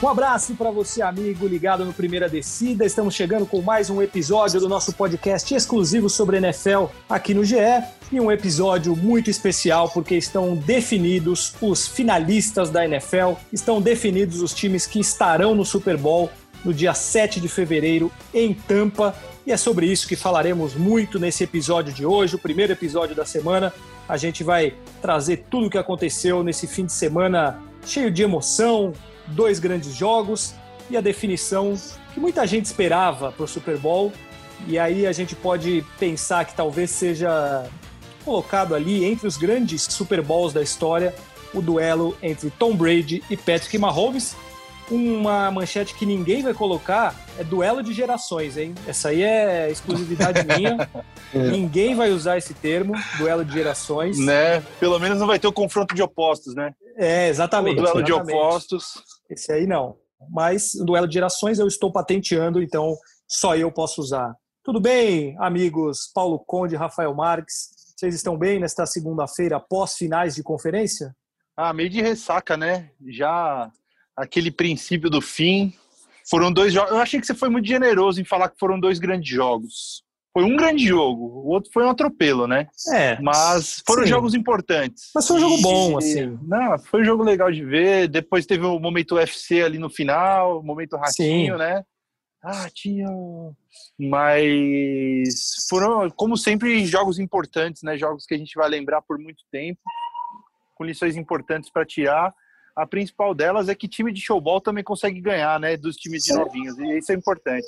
Um abraço para você, amigo, ligado no Primeira Descida. Estamos chegando com mais um episódio do nosso podcast exclusivo sobre NFL aqui no GE. E um episódio muito especial porque estão definidos os finalistas da NFL, estão definidos os times que estarão no Super Bowl no dia 7 de fevereiro em Tampa. E é sobre isso que falaremos muito nesse episódio de hoje, o primeiro episódio da semana. A gente vai trazer tudo o que aconteceu nesse fim de semana cheio de emoção, dois grandes jogos e a definição que muita gente esperava para o Super Bowl. E aí a gente pode pensar que talvez seja colocado ali entre os grandes Super Bowls da história o duelo entre Tom Brady e Patrick Mahomes. Uma manchete que ninguém vai colocar é duelo de gerações, hein? Essa aí é exclusividade minha. Ninguém vai usar esse termo, duelo de gerações. Né? Pelo menos não vai ter o confronto de opostos, né? É, exatamente. O duelo exatamente. de opostos. Esse aí não. Mas o duelo de gerações eu estou patenteando, então só eu posso usar. Tudo bem, amigos Paulo Conde Rafael Marques? Vocês estão bem nesta segunda-feira, pós finais de conferência? Ah, meio de ressaca, né? Já aquele princípio do fim. Foram dois jogos. Eu achei que você foi muito generoso em falar que foram dois grandes jogos. Foi um grande jogo, o outro foi um atropelo, né? É. Mas foram sim. jogos importantes. Mas foi um jogo bom, assim. Não, foi um jogo legal de ver. Depois teve o momento UFC ali no final, o momento ratinho, Sim. né? Ratinho. Mas foram, como sempre, jogos importantes, né? Jogos que a gente vai lembrar por muito tempo, com lições importantes para tirar. A principal delas é que time de showball também consegue ganhar, né? Dos times de novinhos, e isso é importante.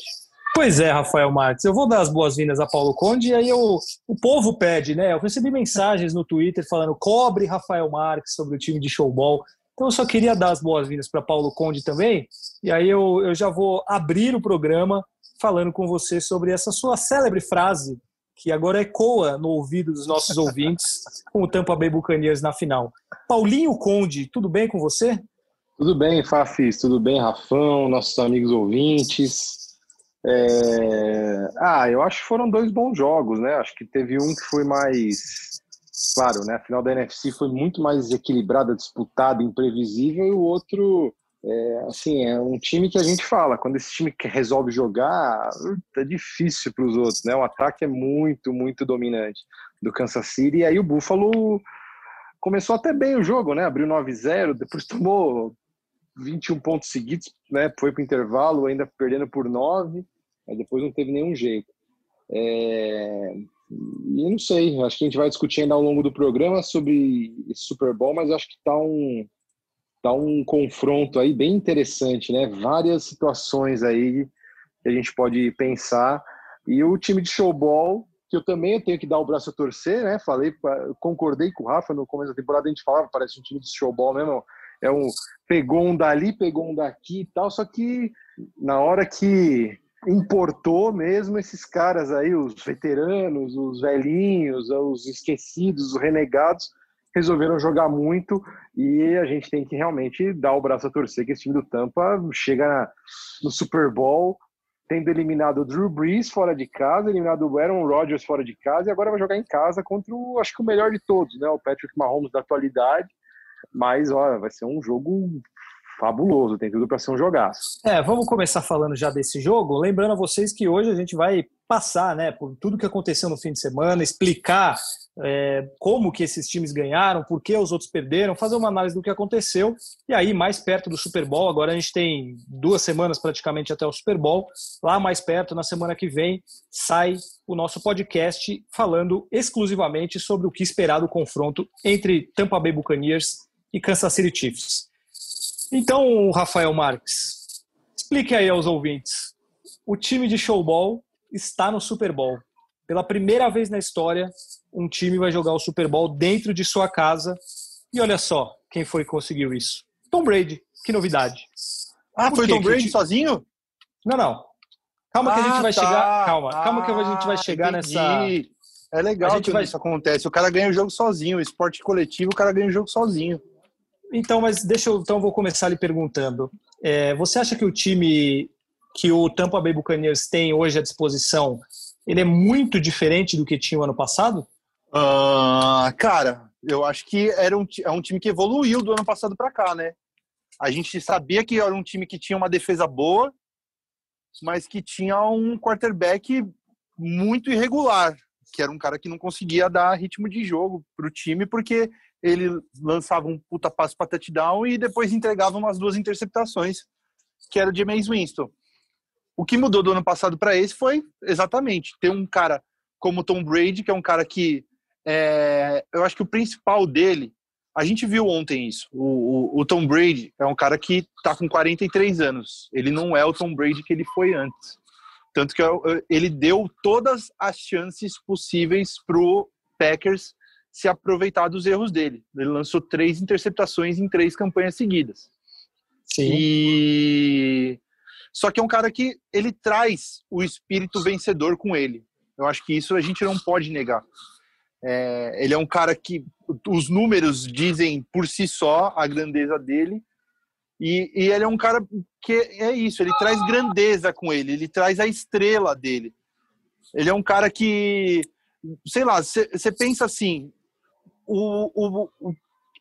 Pois é, Rafael Marques. Eu vou dar as boas-vindas a Paulo Conde e aí eu, o povo pede, né? Eu recebi mensagens no Twitter falando cobre Rafael Marques sobre o time de showball. Então eu só queria dar as boas-vindas para Paulo Conde também. E aí eu, eu já vou abrir o programa falando com você sobre essa sua célebre frase que agora ecoa no ouvido dos nossos ouvintes com o Tampa Bay Buccaneers na final. Paulinho Conde, tudo bem com você? Tudo bem, Fafis, tudo bem, Rafão, nossos amigos ouvintes. É... Ah, eu acho que foram dois bons jogos, né? Acho que teve um que foi mais. Claro, né? A final da NFC foi muito mais equilibrada, disputada, imprevisível, e o outro, é, assim, é um time que a gente fala, quando esse time resolve jogar, é difícil para os outros, né? O ataque é muito, muito dominante do Kansas City, e aí o Buffalo começou até bem o jogo, né? Abriu 9-0, depois tomou 21 pontos seguidos, né? Foi para intervalo, ainda perdendo por 9, mas depois não teve nenhum jeito. É... E não sei, acho que a gente vai discutir ainda ao longo do programa sobre esse Super Bowl, mas acho que tá um, tá um confronto aí bem interessante, né? Várias situações aí que a gente pode pensar. E o time de showball, que eu também tenho que dar o braço a torcer, né? Falei, concordei com o Rafa no começo da temporada, a gente falava, parece um time de showball mesmo. É um pegou um dali, pegou um daqui e tal, só que na hora que importou mesmo esses caras aí, os veteranos, os velhinhos, os esquecidos, os renegados, resolveram jogar muito e a gente tem que realmente dar o braço a torcer que esse time do Tampa chega no Super Bowl tendo eliminado o Drew Brees fora de casa, eliminado o Aaron Rodgers fora de casa e agora vai jogar em casa contra o, acho que o melhor de todos, né, o Patrick Mahomes da atualidade, mas ó, vai ser um jogo fabuloso, tem tudo para ser um jogaço. É, vamos começar falando já desse jogo, lembrando a vocês que hoje a gente vai passar, né, por tudo que aconteceu no fim de semana, explicar é, como que esses times ganharam, por que os outros perderam, fazer uma análise do que aconteceu e aí mais perto do Super Bowl, agora a gente tem duas semanas praticamente até o Super Bowl, lá mais perto, na semana que vem, sai o nosso podcast falando exclusivamente sobre o que esperar do confronto entre Tampa Bay Buccaneers e Kansas City Chiefs. Então, Rafael Marques, explique aí aos ouvintes. O time de showball está no Super Bowl. Pela primeira vez na história, um time vai jogar o Super Bowl dentro de sua casa. E olha só quem foi que conseguiu isso. Tom Brady. Que novidade. Ah, Por foi que Tom Brady time- sozinho? Não, não. Calma que a gente Ah, vai tá. chegar. Calma, calma que a gente vai Ah, chegar entendi. nessa. É legal que vai- isso acontece. O cara ganha o jogo sozinho. O esporte coletivo, o cara ganha o jogo sozinho. Então, mas deixa eu, então vou começar lhe perguntando. É, você acha que o time que o Tampa Bay Buccaneers tem hoje à disposição, ele é muito diferente do que tinha o ano passado? Uh, cara, eu acho que era um, é um time que evoluiu do ano passado para cá, né? A gente sabia que era um time que tinha uma defesa boa, mas que tinha um quarterback muito irregular, que era um cara que não conseguia dar ritmo de jogo para o time, porque ele lançava um puta passo para touchdown e depois entregava umas duas interceptações, que era o James Winston. O que mudou do ano passado para esse foi exatamente ter um cara como Tom Brady, que é um cara que é, eu acho que o principal dele, a gente viu ontem isso. O, o, o Tom Brady é um cara que está com 43 anos. Ele não é o Tom Brady que ele foi antes. Tanto que ele deu todas as chances possíveis pro Packers se aproveitar dos erros dele. Ele lançou três interceptações em três campanhas seguidas. Sim. E só que é um cara que ele traz o espírito vencedor com ele. Eu acho que isso a gente não pode negar. É, ele é um cara que os números dizem por si só a grandeza dele. E, e ele é um cara que é isso, ele traz grandeza com ele, ele traz a estrela dele. Ele é um cara que, sei lá, você pensa assim, o, o, o,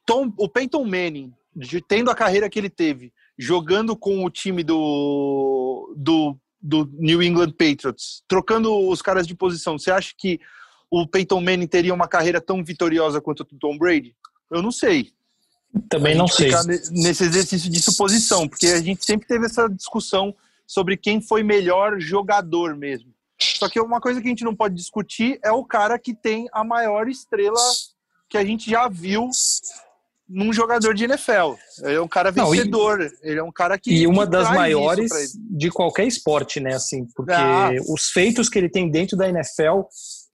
Tom, o Peyton Manning, de, tendo a carreira que ele teve, jogando com o time do, do, do New England Patriots, trocando os caras de posição, você acha que o Peyton Manning teria uma carreira tão vitoriosa quanto o Tom Brady? Eu não sei. Também não sei. Nesse exercício de suposição, porque a gente sempre teve essa discussão sobre quem foi melhor jogador mesmo. Só que uma coisa que a gente não pode discutir é o cara que tem a maior estrela que a gente já viu num jogador de NFL. Ele é um cara vencedor. Não, e, ele é um cara que. E uma que das maiores de qualquer esporte, né? Assim, porque ah. os feitos que ele tem dentro da NFL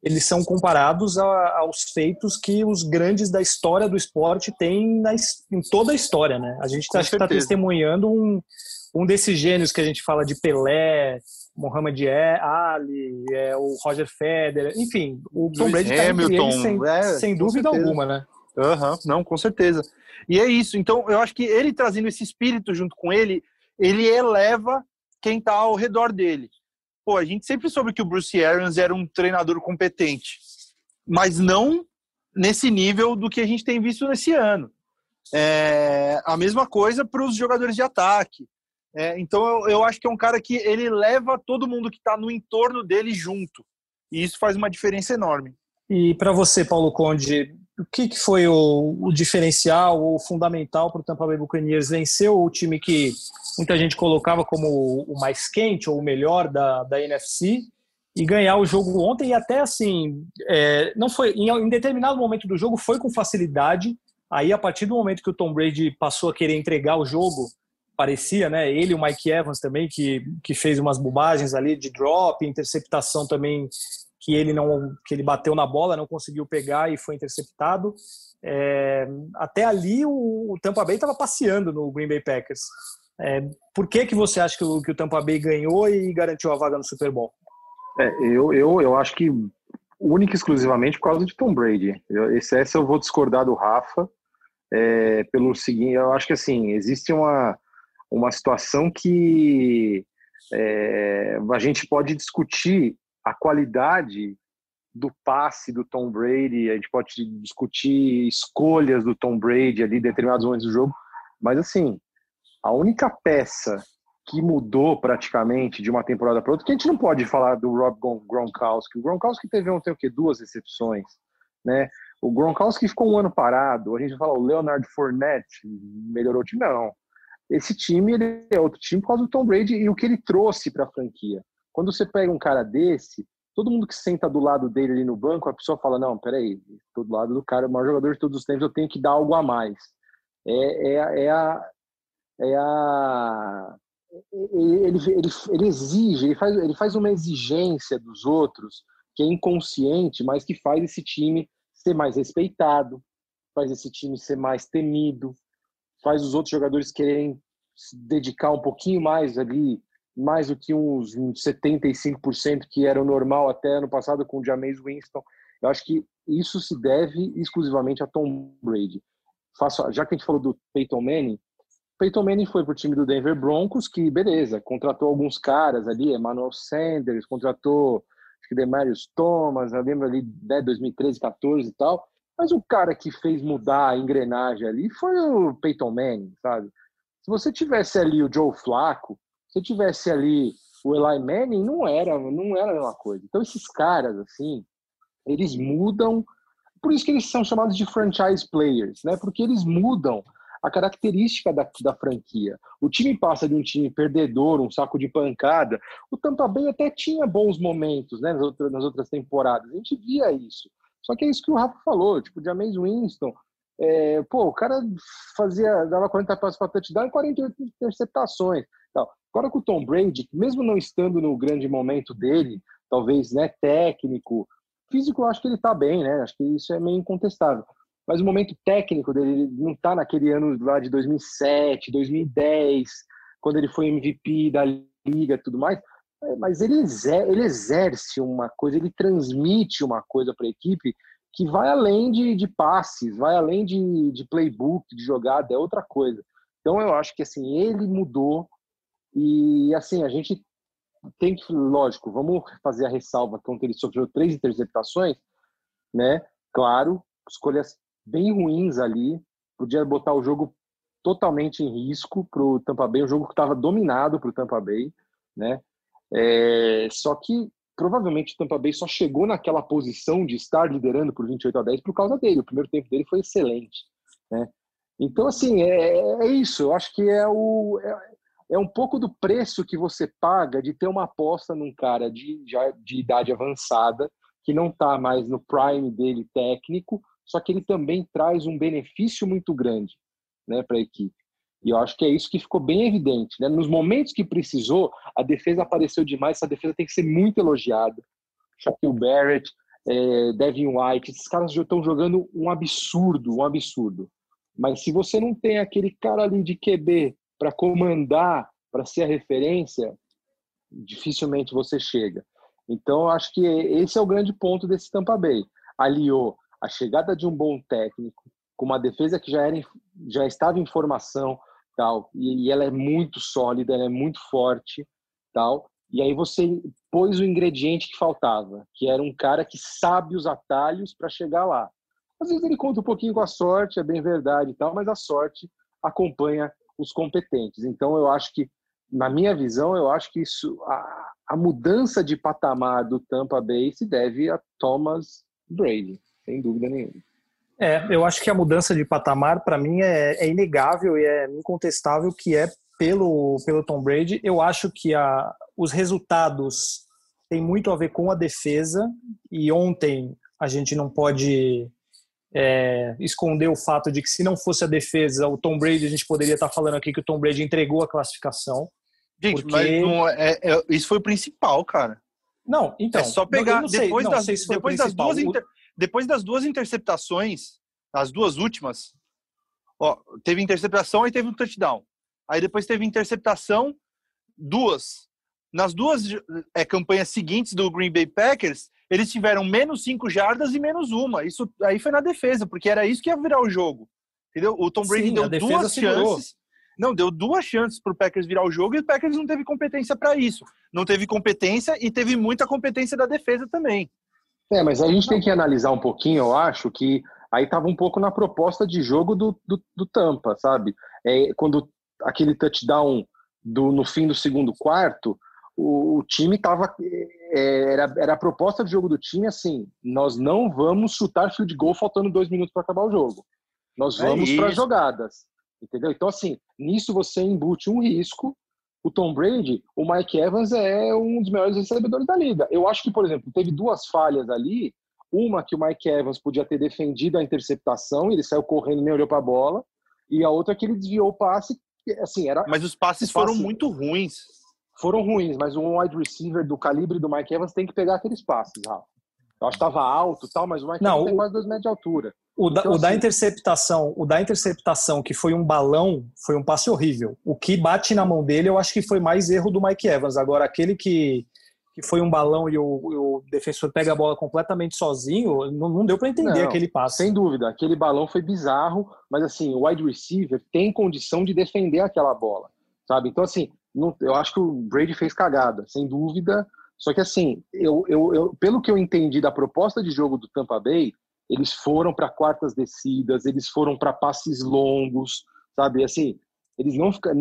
eles são comparados a, aos feitos que os grandes da história do esporte têm na, em toda a história, né? A gente está tá testemunhando um, um desses gênios que a gente fala de Pelé, Muhammad Ali, é, o Roger Federer, enfim, o Tom Brady está entre eles sem, é, sem dúvida certeza. alguma, né? Uhum, não, com certeza. E é isso. Então, eu acho que ele trazendo esse espírito junto com ele, ele eleva quem está ao redor dele. Pô, a gente sempre soube que o Bruce Arians era um treinador competente, mas não nesse nível do que a gente tem visto nesse ano. É, a mesma coisa para os jogadores de ataque. É, então eu, eu, acho que é um cara que ele leva todo mundo que está no entorno dele junto. E isso faz uma diferença enorme. E para você, Paulo Conde, o que, que foi o, o, diferencial ou fundamental para o Tampa Bay Buccaneers vencer o time que muita gente colocava como o mais quente ou o melhor da, da NFC e ganhar o jogo ontem e até assim é, não foi em, em, determinado momento do jogo foi com facilidade aí a partir do momento que o Tom Brady passou a querer entregar o jogo parecia né ele e o Mike Evans também que, que fez umas bobagens ali de drop interceptação também que ele não que ele bateu na bola, não conseguiu pegar e foi interceptado. É, até ali o, o Tampa Bay estava passeando no Green Bay Packers. É, por que que você acha que o, que o Tampa Bay ganhou e garantiu a vaga no Super Bowl? É, eu, eu, eu acho que única e exclusivamente por causa de Tom Brady. Eu, esse, essa eu vou discordar do Rafa é, pelo seguinte, eu acho que assim existe uma uma situação que é, a gente pode discutir a qualidade do passe do Tom Brady, a gente pode discutir escolhas do Tom Brady ali em determinados momentos do jogo, mas assim, a única peça que mudou praticamente de uma temporada para outra, que a gente não pode falar do Rob Gronkowski. O Gronkowski teve ontem o quê? Duas exceções, né? O Gronkowski ficou um ano parado, a gente fala o Leonard Fournette melhorou time, não. Esse time ele é outro time por causa do Tom Brady e o que ele trouxe para a franquia. Quando você pega um cara desse, todo mundo que senta do lado dele ali no banco, a pessoa fala: Não, peraí, estou do lado do cara, o maior jogador de todos os tempos, eu tenho que dar algo a mais. É, é, é a. É a ele, ele, ele exige, ele faz, ele faz uma exigência dos outros que é inconsciente, mas que faz esse time ser mais respeitado, faz esse time ser mais temido, faz os outros jogadores quererem se dedicar um pouquinho mais ali mais do que uns 75% que era o normal até ano passado com o Jameis Winston. Eu acho que isso se deve exclusivamente a Tom Brady. faço, já que a gente falou do Peyton Manning, Peyton Manning foi para o time do Denver Broncos, que beleza, contratou alguns caras ali, Emmanuel Sanders, contratou acho que Demarius Thomas, eu lembro ali, né, 2013, 14 e tal. Mas o cara que fez mudar a engrenagem ali foi o Peyton Manning, sabe? Se você tivesse ali o Joe Flacco, se tivesse ali o Eli Manning, não era, não era a mesma coisa. Então esses caras assim, eles mudam, por isso que eles são chamados de franchise players, né? Porque eles mudam a característica da, da franquia. O time passa de um time perdedor, um saco de pancada. O Tampa Bay até tinha bons momentos né, nas, outras, nas outras temporadas. A gente via isso. Só que é isso que o Rafa falou, tipo, James Winston. É, pô, o cara fazia, dava 40 passos para touchdown e 48 interceptações. Tal. Agora com o Tom Brady, mesmo não estando no grande momento dele, talvez né, técnico, físico, eu acho que ele está bem, né? Acho que isso é meio incontestável mas o momento técnico dele não está naquele ano lá de 2007, 2010, quando ele foi MVP da liga e tudo mais, mas ele, ele exerce uma coisa, ele transmite uma coisa para a equipe que vai além de, de passes, vai além de, de playbook, de jogada, é outra coisa. Então eu acho que assim, ele mudou e assim, a gente tem que, lógico, vamos fazer a ressalva quando ele sofreu três interceptações, né? Claro, escolhas bem ruins ali, podia botar o jogo totalmente em risco para o Tampa Bay, um jogo que estava dominado para o Tampa Bay, né? É, só que provavelmente o Tampa Bay só chegou naquela posição de estar liderando por 28 a 10 por causa dele. O primeiro tempo dele foi excelente, né? Então, assim, é, é isso. Eu acho que é, o, é, é, um pouco do preço que você paga de ter uma aposta num cara de, de idade avançada, que não está mais no prime dele técnico, só que ele também traz um benefício muito grande né, para a equipe. E eu acho que é isso que ficou bem evidente. Né? Nos momentos que precisou, a defesa apareceu demais, essa defesa tem que ser muito elogiada. Shaquille Barrett, é, Devin White, esses caras estão jogando um absurdo, um absurdo. Mas se você não tem aquele cara ali de QB para comandar, para ser a referência, dificilmente você chega. Então, eu acho que esse é o grande ponto desse Tampa Bay. Aliou a chegada de um bom técnico, com uma defesa que já, era, já estava em formação, tal, e, e ela é muito sólida, ela é muito forte, tal, e aí você pôs o ingrediente que faltava, que era um cara que sabe os atalhos para chegar lá. Às vezes ele conta um pouquinho com a sorte, é bem verdade tal, mas a sorte acompanha os competentes. Então eu acho que, na minha visão, eu acho que isso, a, a mudança de patamar do Tampa Bay se deve a Thomas Brady sem dúvida nenhuma. É, eu acho que a mudança de patamar, para mim, é, é, inegável e é incontestável que é pelo, pelo Tom Brady. Eu acho que a, os resultados têm muito a ver com a defesa e ontem a gente não pode é, esconder o fato de que se não fosse a defesa, o Tom Brady, a gente poderia estar falando aqui que o Tom Brady entregou a classificação. Gente, porque... mas não, é, é, isso foi o principal, cara. Não, então. É só pegar não, não depois, sei, das, depois das duas. Inter depois das duas interceptações, as duas últimas, ó, teve interceptação e teve um touchdown. Aí depois teve interceptação, duas. Nas duas é, campanhas seguintes do Green Bay Packers, eles tiveram menos cinco jardas e menos uma. Isso aí foi na defesa, porque era isso que ia virar o jogo. Entendeu? O Tom Brady Sim, deu duas segurou. chances. Não, deu duas chances para o Packers virar o jogo e o Packers não teve competência para isso. Não teve competência e teve muita competência da defesa também. É, mas a gente tem que analisar um pouquinho, eu acho, que aí estava um pouco na proposta de jogo do, do, do Tampa, sabe? É, quando aquele touchdown do, no fim do segundo quarto, o, o time estava. É, era, era a proposta de jogo do time assim: nós não vamos chutar field goal faltando dois minutos para acabar o jogo. Nós é vamos é para jogadas. Entendeu? Então, assim, nisso você embute um risco o Tom Brady, o Mike Evans é um dos melhores recebedores da liga. Eu acho que, por exemplo, teve duas falhas ali. Uma que o Mike Evans podia ter defendido a interceptação, ele saiu correndo nem olhou para a bola, e a outra que ele desviou o passe, assim, era Mas os passes foram muito ruins. Foram ruins, mas um wide receiver do calibre do Mike Evans tem que pegar aqueles passes, Rafa. Eu acho que estava alto, tal, mas o Mike Não, Evans o... tem quase dois metros de altura. O, da, então, o assim, da interceptação, o da interceptação que foi um balão, foi um passe horrível. O que bate na mão dele, eu acho que foi mais erro do Mike Evans. Agora aquele que que foi um balão e o, o defensor pega a bola completamente sozinho, não, não deu para entender não, aquele passe. Sem dúvida, aquele balão foi bizarro, mas assim, o wide receiver tem condição de defender aquela bola, sabe? Então, assim, não, eu acho que o Brady fez cagada, sem dúvida. Só que, assim, eu, eu, eu pelo que eu entendi da proposta de jogo do Tampa Bay, eles foram para quartas descidas, eles foram para passes longos, sabe? Assim, eles não ficam.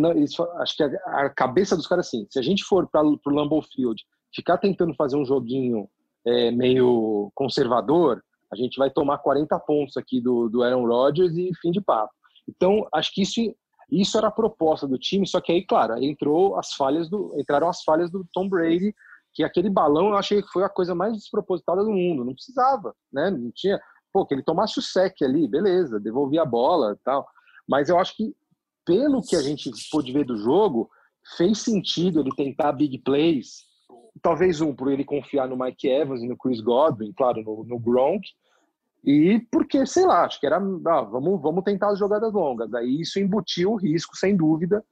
Acho que a, a, cabeça dos caras assim, se a gente for para o Lambeau Field ficar tentando fazer um joguinho é, meio conservador, a gente vai tomar 40 pontos aqui do, do Aaron Rodgers e fim de papo. Então, acho que isso, isso era a proposta do time, só que aí, claro, entrou as falhas do, entraram as falhas do Tom Brady, que aquele balão eu achei que foi a coisa mais despropositada do mundo. Não precisava, né? Não tinha. Pô, que ele tomasse o sec ali, beleza, devolvia a bola tal. Mas eu acho que, pelo que a gente pôde ver do jogo, fez sentido ele tentar big plays. Talvez um, por ele confiar no Mike Evans e no Chris Godwin, claro, no, no Gronk. E porque, sei lá, acho que era, ah, vamos, vamos tentar as jogadas longas. Aí isso embutiu o risco, sem dúvida.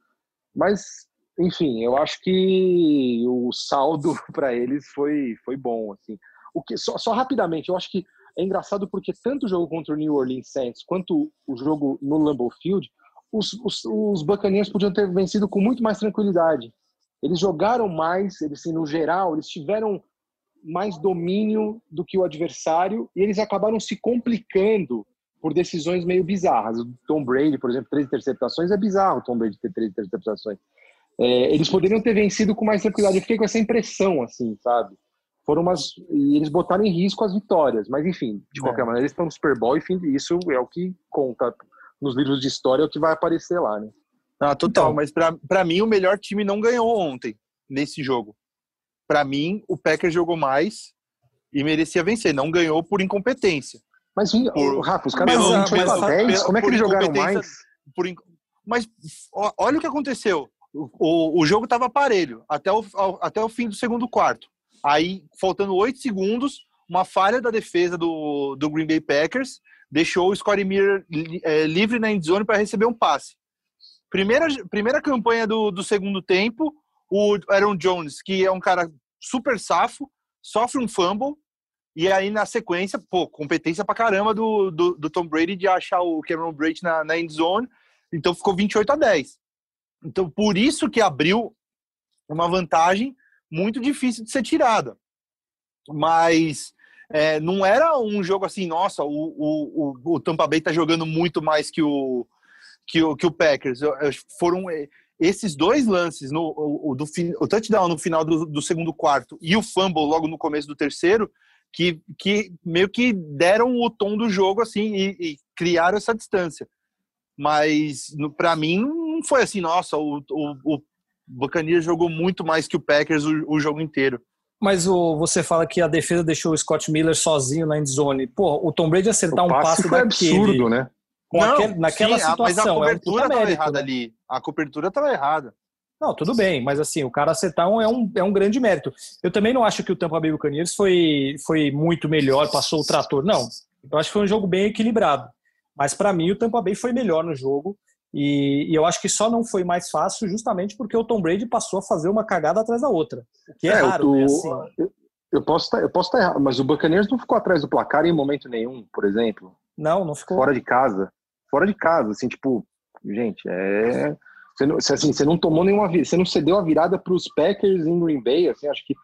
Mas enfim, eu acho que o saldo para eles foi, foi bom. Assim. O que, só, só rapidamente, eu acho que é engraçado porque tanto o jogo contra o New Orleans Saints quanto o jogo no Lambeau Field, os, os, os Buccaneers podiam ter vencido com muito mais tranquilidade. Eles jogaram mais, eles, assim, no geral, eles tiveram mais domínio do que o adversário e eles acabaram se complicando por decisões meio bizarras. O Tom Brady, por exemplo, três interceptações, é bizarro o Tom Brady ter três interceptações. É, eles poderiam ter vencido com mais tranquilidade. Eu fiquei com essa impressão, assim, sabe? Foram umas. E eles botaram em risco as vitórias. Mas, enfim, de é. qualquer maneira, eles estão no Super Bowl e fim, isso é o que conta nos livros de história, é o que vai aparecer lá, né? Ah, total. Então, mas para mim, o melhor time não ganhou ontem, nesse jogo. Para mim, o Packers jogou mais e merecia vencer. Não ganhou por incompetência. Mas, por... Rafa, os caras não 10. Como é que eles jogaram mais? Por... Mas olha o que aconteceu o, o jogo estava parelho até o, até o fim do segundo quarto. Aí, faltando oito segundos, uma falha da defesa do, do Green Bay Packers deixou o Scottie Miller é, livre na endzone para receber um passe. Primeira, primeira campanha do, do segundo tempo, o Aaron Jones, que é um cara super safo, sofre um fumble, e aí na sequência, pô, competência pra caramba do, do, do Tom Brady de achar o Cameron Brady na, na endzone, então ficou 28 a 10. Então, por isso que abriu uma vantagem muito difícil de ser tirada. Mas é, não era um jogo assim, nossa, o, o, o, Tampa Bay está jogando muito mais que o, que o, que o Packers. Foram é, esses dois lances, no, o, do, o touchdown no final do, do segundo quarto e o fumble logo no começo do terceiro, que, que meio que deram o tom do jogo assim e, e criaram essa distância. Mas para mim não foi assim, nossa, o, o, o Buccaneers jogou muito mais que o Packers o, o jogo inteiro. Mas o, você fala que a defesa deixou o Scott Miller sozinho na endzone. Pô, o Tom Brady acertar o um passe foi daquele, absurdo, né? Não, aquele, naquela sim, situação. Mas a cobertura estava é um errada né? ali. A cobertura estava errada. Não, tudo bem, mas assim, o cara acertar um, é, um, é um grande mérito. Eu também não acho que o Tampa Bay Buccaneers foi, foi muito melhor, passou o trator. Não, eu acho que foi um jogo bem equilibrado. Mas para mim o Tampa Bay foi melhor no jogo. E, e, eu acho que só não foi mais fácil justamente porque o Tom Brady passou a fazer uma cagada atrás da outra. O que é, é raro, tô, né? Assim. Eu, eu, posso estar, tá, eu posso estar tá errado, mas o Buccaneers não ficou atrás do placar em momento nenhum, por exemplo. Não, não ficou. Fora de casa. Fora de casa, assim, tipo, gente, é. Você não, assim, você não tomou nenhuma. Você não cedeu a virada para os Packers em Green Bay, assim, acho que.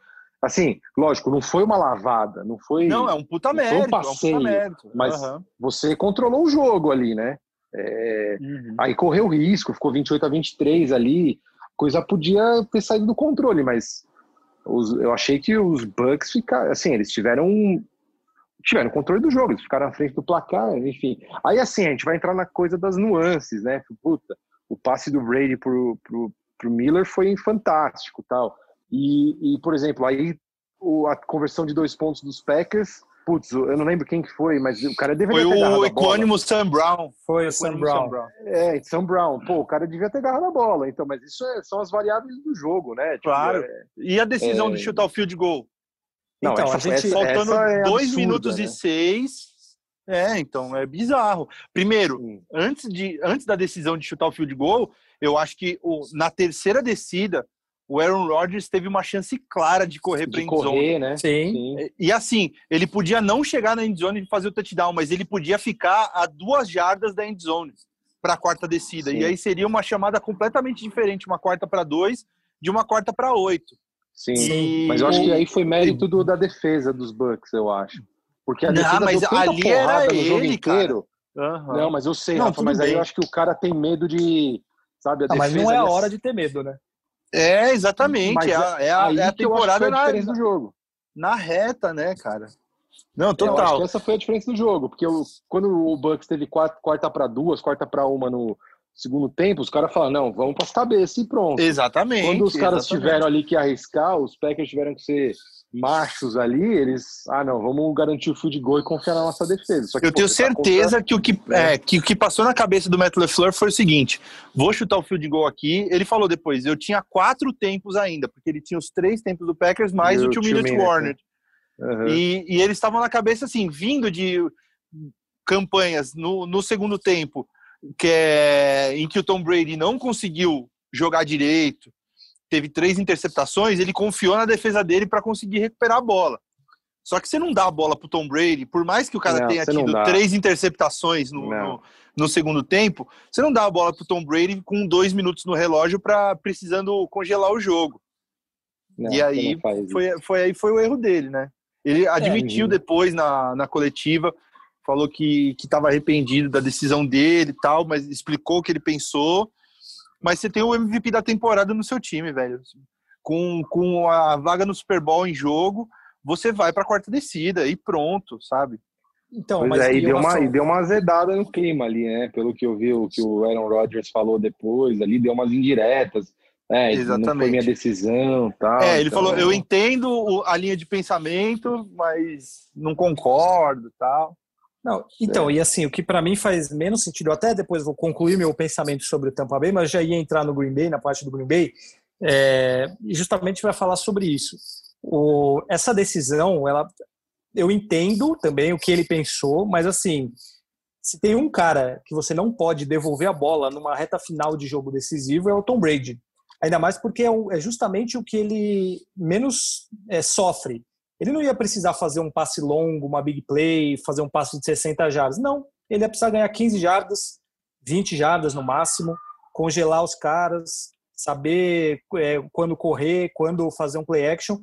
Assim, lógico, não foi uma lavada, não foi. Não, é um puta mérito. Um passeio, é um puta mérito. Mas uhum. você controlou o jogo ali, né? É, uhum. Aí correu risco, ficou 28 a 23 ali. Coisa podia ter saído do controle, mas os, eu achei que os Bucks ficaram. Assim, eles tiveram. Tiveram controle do jogo, eles ficaram à frente do placar, enfim. Aí assim, a gente vai entrar na coisa das nuances, né? Puta, o passe do Brady pro, pro, pro Miller foi fantástico tal. E, e por exemplo, aí o, a conversão de dois pontos dos Packers Putz, eu não lembro quem que foi, mas o cara deveria foi ter Foi o ecônimo Sam Brown. Foi o Sam Brown. Sam Brown. É, Sam Brown. Pô, o cara devia ter agarrado a bola. Então, mas isso é, são as variáveis do jogo, né? Tipo, claro. É, e a decisão é... de chutar o field goal? Não, então, essa, a gente... Faltando é dois absurda, minutos né? e seis... É, então, é bizarro. Primeiro, antes, de, antes da decisão de chutar o field goal, eu acho que o, na terceira descida, o Aaron Rodgers teve uma chance clara de correr para correr, né? Sim. Sim. E assim, ele podia não chegar na endzone e fazer o touchdown, mas ele podia ficar a duas jardas da endzone para a quarta descida. Sim. E aí seria uma chamada completamente diferente, uma quarta para dois, de uma quarta para oito. Sim. E... Mas eu acho que aí foi mérito do, da defesa dos Bucks, eu acho. Porque a defesa não, mas ali era no jogo ele, inteiro. Uhum. Não, mas eu sei, não, Rafa, mas bem. aí eu acho que o cara tem medo de. Sabe, a ah, mas não é a hora de ter medo, né? É, exatamente. Mas é, a, é a, é a temporada na, diferença do jogo. Na reta, né, cara? Não, total. essa foi a diferença do jogo, porque eu, quando o Bucks teve quarta, quarta para duas, quarta para uma no segundo tempo, os caras falaram, não, vamos para as cabeças e pronto. Exatamente. Quando os caras exatamente. tiveram ali que arriscar, os Packers tiveram que ser machos ali, eles, ah não, vamos garantir o field goal e confiar na nossa defesa. Que, eu tenho certeza tá que, o que, é, que o que passou na cabeça do Matt LeFleur foi o seguinte, vou chutar o field goal aqui, ele falou depois, eu tinha quatro tempos ainda, porque ele tinha os três tempos do Packers mais o two minute warning. Uhum. E, e eles estavam na cabeça assim, vindo de campanhas no, no segundo tempo, que é em que o Tom Brady não conseguiu jogar direito, teve três interceptações, ele confiou na defesa dele para conseguir recuperar a bola. Só que você não dá a bola pro Tom Brady, por mais que o cara não, tenha tido três interceptações no, no, no, segundo tempo, você não dá a bola pro Tom Brady com dois minutos no relógio para precisando congelar o jogo. Não, e aí foi, foi aí foi o erro dele, né? Ele é, admitiu é, depois na, na coletiva, falou que estava arrependido da decisão dele e tal, mas explicou o que ele pensou mas você tem o MVP da temporada no seu time, velho. Com, com a vaga no Super Bowl em jogo, você vai para a quarta descida e pronto, sabe? Então, pois mas é, e deu, uma, e deu uma azedada no clima ali, né? Pelo que eu vi, o que o Aaron Rodgers falou depois, ali deu umas indiretas. É, Exatamente. não foi minha decisão, tal. É, ele então... falou, eu entendo a linha de pensamento, mas não concordo, tal. Não, então, é. e assim, o que para mim faz menos sentido, até depois vou concluir meu pensamento sobre o Tampa Bay, mas já ia entrar no Green Bay, na parte do Green Bay, é, e justamente vai falar sobre isso. O, essa decisão, ela, eu entendo também o que ele pensou, mas assim, se tem um cara que você não pode devolver a bola numa reta final de jogo decisivo é o Tom Brady. Ainda mais porque é, é justamente o que ele menos é, sofre ele não ia precisar fazer um passe longo, uma big play, fazer um passe de 60 jardas. Não, ele ia precisar ganhar 15 jardas, 20 jardas no máximo, congelar os caras, saber é, quando correr, quando fazer um play action.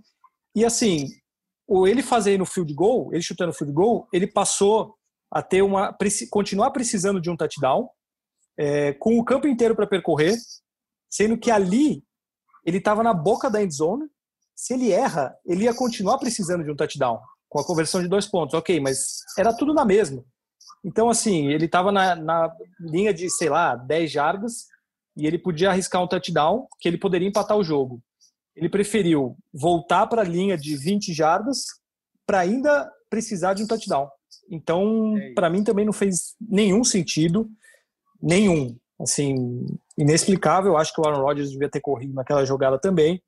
E assim, o ele fazer no field goal, ele chutando field goal, ele passou a ter uma continuar precisando de um touchdown, é, com o campo inteiro para percorrer, sendo que ali ele estava na boca da end zone se ele erra, ele ia continuar precisando de um touchdown, com a conversão de dois pontos. Ok, mas era tudo na mesma. Então, assim, ele estava na, na, linha de, sei lá, 10 jardas e ele podia arriscar um touchdown que ele poderia empatar o jogo. Ele preferiu voltar para a linha de 20 jardas para ainda precisar de um touchdown. Então, é para mim também não fez nenhum sentido, nenhum. Assim, inexplicável. Acho que o Aaron Rodgers devia ter corrido naquela jogada também.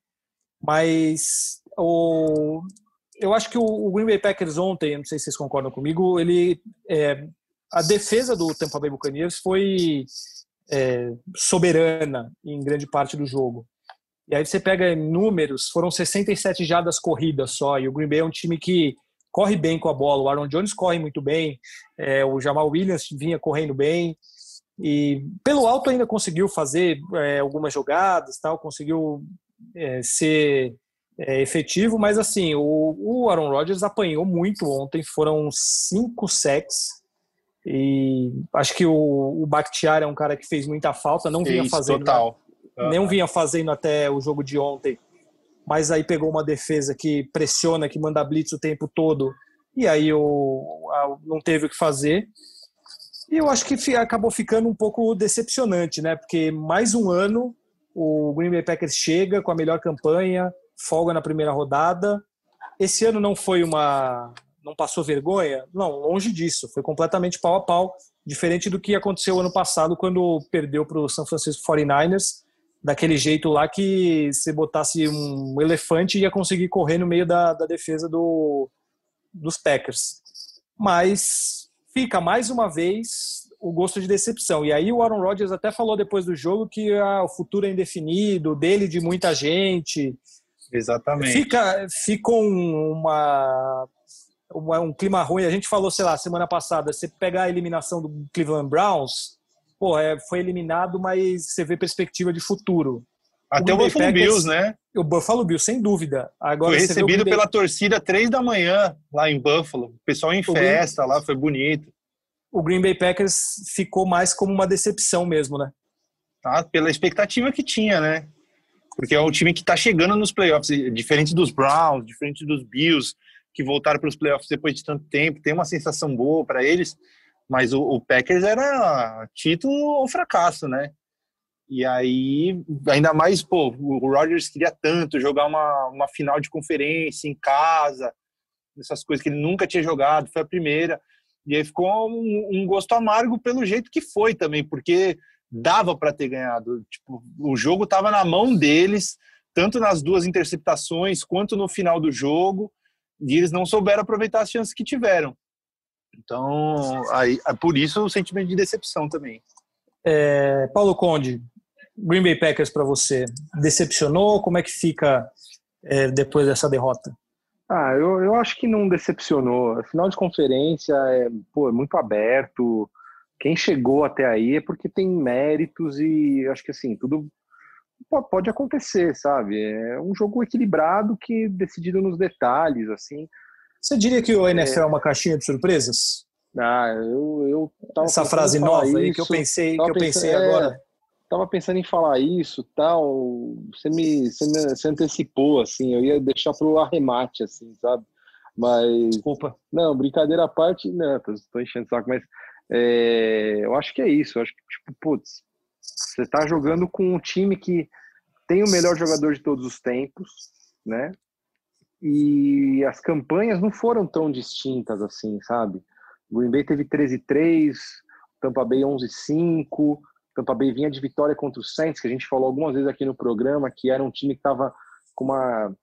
Mas o, eu acho que o, Green Bay Packers ontem, não sei se vocês concordam comigo, ele é, a defesa do Tampa Bay Buccaneers foi é, soberana em grande parte do jogo. E aí você pega números, foram 67 jadas corridas só, e o Green Bay é um time que corre bem com a bola. O Aaron Jones corre muito bem, é, o Jamal Williams vinha correndo bem, e pelo alto ainda conseguiu fazer é, algumas jogadas, tal, conseguiu é, ser é, efetivo, mas assim, o, o Aaron Rodgers apanhou muito ontem, foram cinco sacks, e acho que o, o Bakhtiari é um cara que fez muita falta, não vinha Isso, fazendo. Total. Não vinha fazendo até o jogo de ontem, mas aí pegou uma defesa que pressiona, que manda blitz o tempo todo, e aí o, a, não teve o que fazer. E eu acho que acabou ficando um pouco decepcionante, né? Porque mais um ano o Green Bay Packers chega com a melhor campanha, folga na primeira rodada. Esse ano não foi uma. não passou vergonha? Não, longe disso. Foi completamente pau a pau, diferente do que aconteceu ano passado, quando perdeu para o San Francisco 49ers, daquele jeito lá que se botasse um elefante ia conseguir correr no meio da, da defesa do, dos Packers. Mas fica mais uma vez o gosto de decepção. E aí o Aaron Rodgers até falou depois do jogo que ah, o futuro é indefinido, dele de muita gente. Exatamente. Fica, fica uma, uma, um clima ruim. A gente falou, sei lá, semana passada, você pegar a eliminação do Cleveland Browns, pô, é, foi eliminado, mas você vê perspectiva de futuro. Até o, o Buffalo Packers, Bills, né? O Buffalo Bills, sem dúvida. Agora, foi recebido pela torcida três da manhã lá em Buffalo. O pessoal em o festa Green... lá, foi bonito. O Green Bay Packers ficou mais como uma decepção mesmo, né? Ah, pela expectativa que tinha, né? Porque é um time que está chegando nos playoffs, diferente dos Browns, diferente dos Bills, que voltaram para os playoffs depois de tanto tempo. Tem uma sensação boa para eles, mas o, o Packers era título ou fracasso, né? E aí, ainda mais, pô, o Rodgers queria tanto jogar uma, uma final de conferência em casa, essas coisas que ele nunca tinha jogado, foi a primeira. E aí ficou um, um gosto amargo pelo jeito que foi também, porque dava para ter ganhado. Tipo, o jogo estava na mão deles, tanto nas duas interceptações quanto no final do jogo, e eles não souberam aproveitar as chances que tiveram. Então, aí, é por isso o sentimento de decepção também. É, Paulo Conde, Green Bay Packers para você, decepcionou? Como é que fica é, depois dessa derrota? Ah, eu, eu acho que não decepcionou. Final de conferência é, pô, é muito aberto quem chegou até aí é porque tem méritos e acho que assim, tudo pode acontecer, sabe? É um jogo equilibrado que decidido nos detalhes, assim. Você diria que o NFL é, é uma caixinha de surpresas? Ah, eu, eu Essa frase nova isso, aí que eu pensei, que eu pensei pensando, agora. Tava pensando em falar isso, tal. Você me, você me você antecipou, assim. Eu ia deixar pro arremate, assim, sabe? Mas. Desculpa. Não, brincadeira à parte, não, tô, tô enchendo o saco, mas é, eu acho que é isso. Eu acho que, tipo, putz, você está jogando com um time que tem o melhor jogador de todos os tempos, né? E as campanhas não foram tão distintas assim, sabe? O Green Bay teve 13-3, Tampa Bay 11-5, Tampa Bay vinha de vitória contra o Saints, que a gente falou algumas vezes aqui no programa, que era um time que estava com uma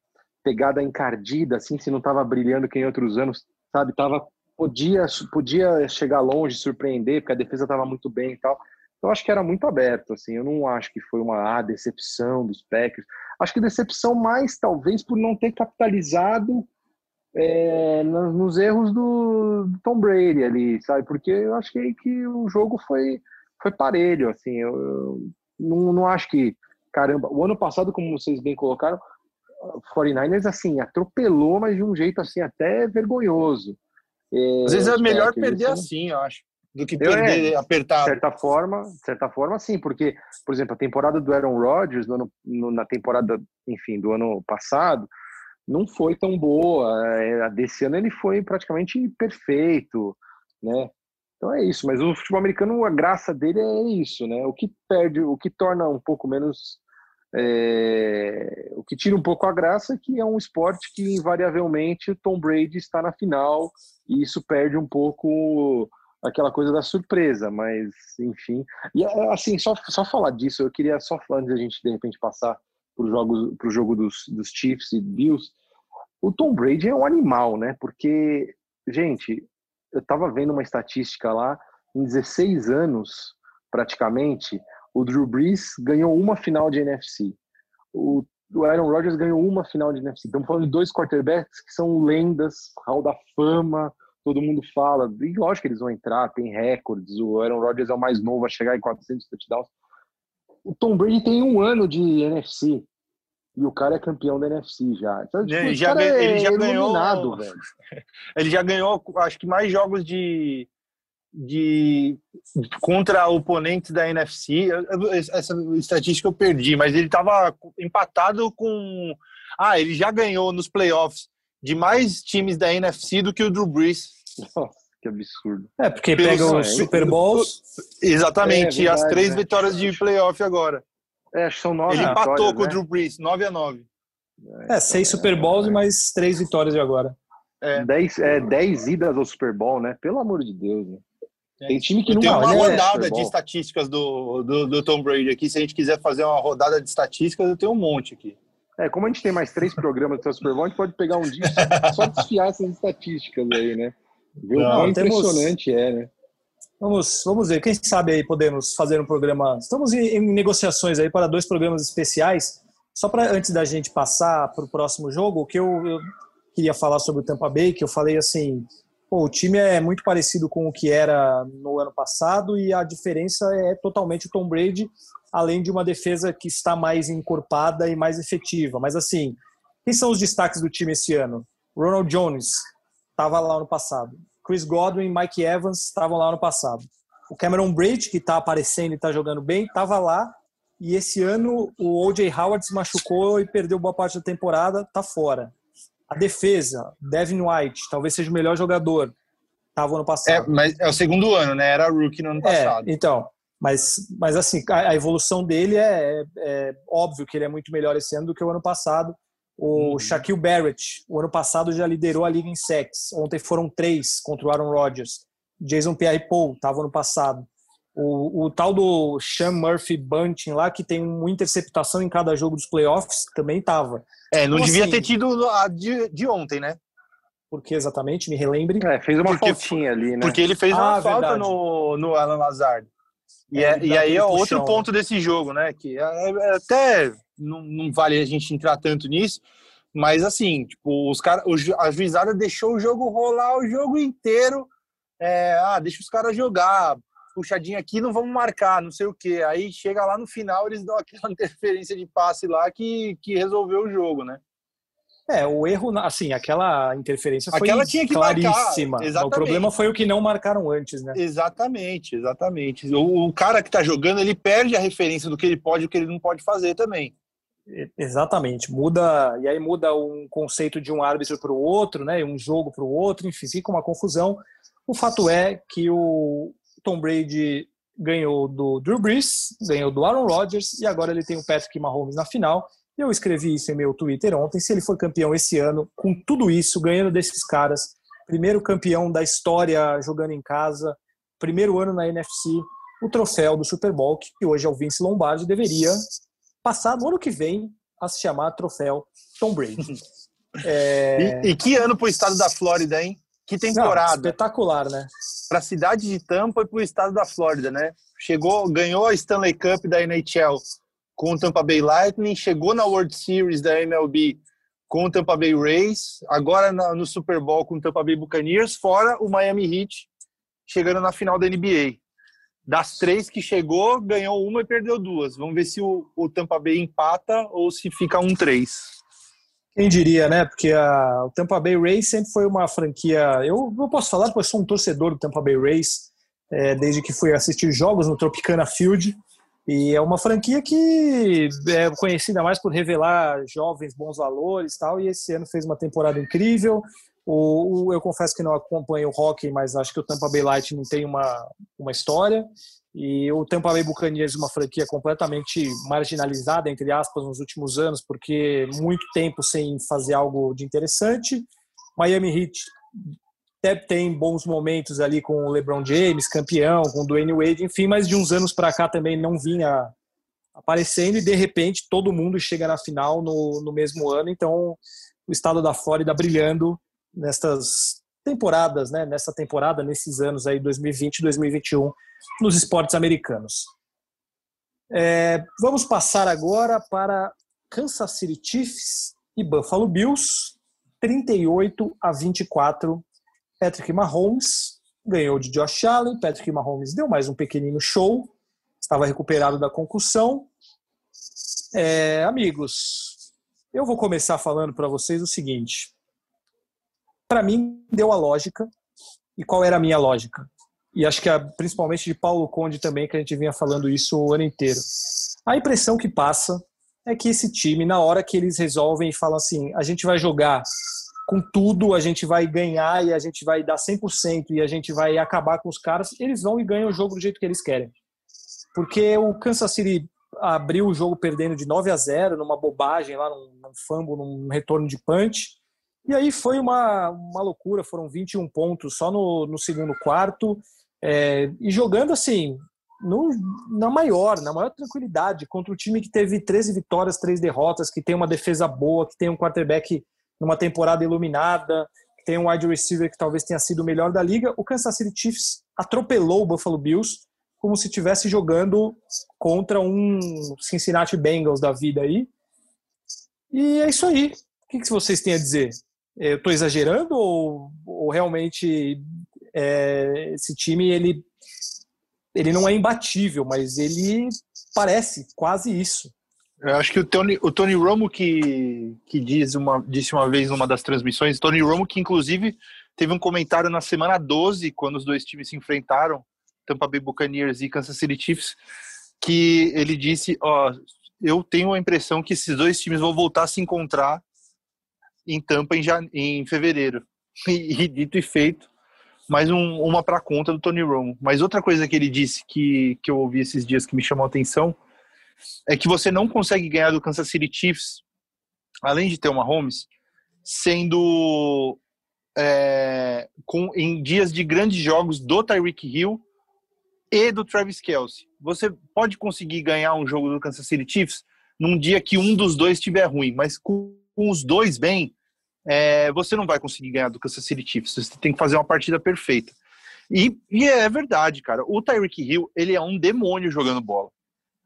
pegada encardida, assim, se não estava brilhando que em outros anos, sabe? Tava podia, podia chegar longe, surpreender, porque a defesa estava muito bem e tal. Então acho que era muito aberto, assim. Eu não acho que foi uma ah, decepção dos Packers. Acho que decepção mais talvez por não ter capitalizado é, nos erros do, Tom Brady ali, sabe? Porque eu achei que o jogo foi foi parelho, assim. Eu, eu não, não acho que caramba. O ano passado, como vocês bem colocaram, 49ers assim atropelou, mas de um jeito assim até vergonhoso. Às vezes é melhor perder assim, eu acho, do que perder é, apertado. De certa forma, de certa forma, sim, porque, por exemplo, a temporada do Aaron Rodgers, no ano, no, na temporada, enfim, do ano passado, não foi tão boa. É, a desse ano ele foi praticamente perfeito, né? Então é isso. Mas o futebol americano, a graça dele é isso, né? O que perde, o que torna um pouco menos é, o que tira um pouco a graça é que é um esporte que invariavelmente o Tom Brady está na final e isso perde um pouco aquela coisa da surpresa, mas enfim. E assim, só, só falar disso, eu queria só antes da gente de repente passar para o jogo dos, dos Chiefs e Bills. O Tom Brady é um animal, né? Porque, gente, eu estava vendo uma estatística lá, em 16 anos, praticamente, o Drew Brees ganhou uma final de NFC. O, o Aaron Rodgers ganhou uma final de NFC. Estamos falando de dois quarterbacks que são lendas, hall da fama, todo mundo fala. E lógico que eles vão entrar, tem recordes. O Aaron Rodgers é o mais novo a chegar em 400 touchdowns. O Tom Brady tem um ano de NFC. E o cara é campeão da NFC já. Então, tipo, ele, já, é ele já ganhou. Velho. Ele já ganhou, acho que mais jogos de de contra oponentes da NFC. Essa estatística eu perdi, mas ele estava empatado com. Ah, ele já ganhou nos playoffs de mais times da NFC do que o Drew Brees. Nossa, que absurdo. É, porque Pelo pega os Super Bowls. Exatamente, é, verdade, e as três né? vitórias de playoff agora. É, acho que são nove Ele empatou com né? o Drew Brees, 9 a 9 É, seis Super Bowls e mais três vitórias de agora. É. Dez, é, dez idas ao Super Bowl, né? Pelo amor de Deus, né? Tem time que não Tem uma rodada de estatísticas do, do, do, Tom Brady aqui. Se a gente quiser fazer uma rodada de estatísticas, eu tenho um monte aqui. É, como a gente tem mais três programas do Super Bowl, a gente pode pegar um dia só desfiar essas estatísticas aí, né? Ver o quão impressionante é, né? Vamos, vamos ver. Quem sabe aí podemos fazer um programa. Estamos em, em negociações aí para dois programas especiais. Só para antes da gente passar para o próximo jogo, o que eu, eu, queria falar sobre o Tampa Bay, que eu falei assim, pô, o time é muito parecido com o que era no ano passado e a diferença é totalmente o Tom Brady, além de uma defesa que está mais encorpada e mais efetiva. Mas assim, quem são os destaques do time esse ano? Ronald Jones estava lá no passado. Chris Godwin, Mike Evans estavam lá no passado. O Cameron Braid, que está aparecendo e está jogando bem, estava lá. E esse ano o O.J. Howard se machucou e perdeu boa parte da temporada, está fora. A defesa, Devin White, talvez seja o melhor jogador. Estava ano passado. É, mas é o segundo ano, né? Era rookie no ano é, passado. É, então, mas, mas assim, a, a evolução dele é, é, é, óbvio que ele é muito melhor esse ano do que o ano passado. O uhum. Shaquille Barrett, o ano passado já liderou a liga em sacks. Ontem foram três contra o Aaron Rodgers. Jason Pierre-Paul estava no passado. O, o, tal do Sean Murphy Bunting lá, que tem uma interceptação em cada jogo dos playoffs, também estava. É, não então, devia assim, ter tido a de, de ontem, né? Por que exatamente? Me relembre. É, fez uma porque, faltinha ali, né? Porque ele fez uma ah, falta no, no Alan Lazard. E, é, é e aí é outro chão. ponto desse jogo, né? Que é, é, até não, não vale a gente entrar tanto nisso, mas assim, tipo, os cara, a juizada deixou o jogo rolar o jogo inteiro. É, ah, deixa os caras jogar, puxadinha aqui, não vamos marcar, não sei o que. Aí chega lá no final, eles dão aquela interferência de passe lá que, que resolveu o jogo, né? É, o erro, assim, aquela interferência foi aquela tinha que claríssima. Marcar, o problema foi o que não marcaram antes, né? Exatamente, exatamente. O, o cara que tá jogando, ele perde a referência do que ele pode e o que ele não pode fazer também. Exatamente, muda e aí muda um conceito de um árbitro para o outro, né? Um jogo para o outro, enfim, fica uma confusão. O fato é que o Tom Brady ganhou do Drew Brees, ganhou do Aaron Rodgers e agora ele tem o Patrick Mahomes na final. Eu escrevi isso em meu Twitter ontem. Se ele for campeão esse ano, com tudo isso, ganhando desses caras, primeiro campeão da história jogando em casa, primeiro ano na NFC, o troféu do Super Bowl, que hoje é o Vince Lombardi, deveria passar no ano que vem a se chamar troféu Tom Brady. É... E, e, que ano para o estado da Flórida, hein? Que temporada. Não, espetacular, né? Para a cidade de Tampa e para o estado da Flórida, né? Chegou, ganhou a Stanley Cup da NHL com o Tampa Bay Lightning, chegou na World Series da MLB com o Tampa Bay Rays, agora no Super Bowl com o Tampa Bay Buccaneers, fora o Miami Heat chegando na final da NBA. Das três que chegou, ganhou uma e perdeu duas. Vamos ver se o, o Tampa Bay empata ou se fica um três. Quem diria, né? Porque a, o Tampa Bay Rays sempre foi uma franquia. Eu, eu posso falar porque eu sou um torcedor do Tampa Bay Rays, é, desde que fui assistir jogos no Tropicana Field. E é uma franquia que é conhecida mais por revelar jovens bons valores tal. E esse ano fez uma temporada incrível. O, o, eu confesso que não acompanho o hockey, mas acho que o Tampa Bay Lightning tem uma, uma história. E o Tampa Bay Buccaneers, uma franquia completamente marginalizada, entre aspas, nos últimos anos, porque muito tempo sem fazer algo de interessante. Miami Heat até tem bons momentos ali com o LeBron James, campeão, com o Dwayne Wade, enfim, mas de uns anos para cá também não vinha aparecendo e de repente todo mundo chega na final no, no mesmo ano. Então, o estado da Flórida brilhando nestas temporadas, né? Nessa temporada, nesses anos aí 2020 e 2021 nos esportes americanos. É, vamos passar agora para Kansas City Chiefs e Buffalo Bills, 38 a 24. Patrick Mahomes ganhou de Josh Allen. Patrick Mahomes deu mais um pequenino show, estava recuperado da concussão. É, amigos, eu vou começar falando para vocês o seguinte. Para mim, deu a lógica. E qual era a minha lógica? e acho que a, principalmente de Paulo Conde também, que a gente vinha falando isso o ano inteiro. A impressão que passa é que esse time, na hora que eles resolvem e falam assim, a gente vai jogar com tudo, a gente vai ganhar e a gente vai dar 100% e a gente vai acabar com os caras, eles vão e ganham o jogo do jeito que eles querem. Porque o Kansas City abriu o jogo perdendo de 9 a 0 numa bobagem lá, num, num fumble, num retorno de punch. E aí foi uma, uma loucura, foram 21 pontos só no, no segundo quarto. É, e jogando assim, no, na maior, na maior tranquilidade, contra o time que teve 13 vitórias, 3 derrotas, que tem uma defesa boa, que tem um quarterback numa temporada iluminada, tem um wide receiver que talvez tenha sido o melhor da liga. O Kansas City Chiefs atropelou o Buffalo Bills como se estivesse jogando contra um Cincinnati Bengals da vida aí. E é isso aí. O que, que vocês têm a dizer? Eu estou exagerando ou, ou realmente é, esse time ele, ele não é imbatível, mas ele parece quase isso. Eu acho que o Tony, o Tony Romo que, que diz uma, disse uma vez numa das transmissões, Tony Romo que inclusive teve um comentário na semana 12, quando os dois times se enfrentaram, Tampa Bay Buccaneers e Kansas City Chiefs, que ele disse, ó, eu tenho a impressão que esses dois times vão voltar a se encontrar em Tampa em, em fevereiro. E, e dito e feito, mais um, uma para conta do Tony Romo. Mas outra coisa que ele disse que, que eu ouvi esses dias que me chamou a atenção é que você não consegue ganhar do Kansas City Chiefs, além de ter uma Holmes, sendo é, com, em dias de grandes jogos do Tyreek Hill e do Travis Kelsey. Você pode conseguir ganhar um jogo do Kansas City Chiefs num dia que um dos dois estiver ruim, mas com, com os dois bem, é, você não vai conseguir ganhar do Kansas City Chiefs. Você tem que fazer uma partida perfeita. E, e é verdade, cara. O Tyreek Hill, ele é um demônio jogando bola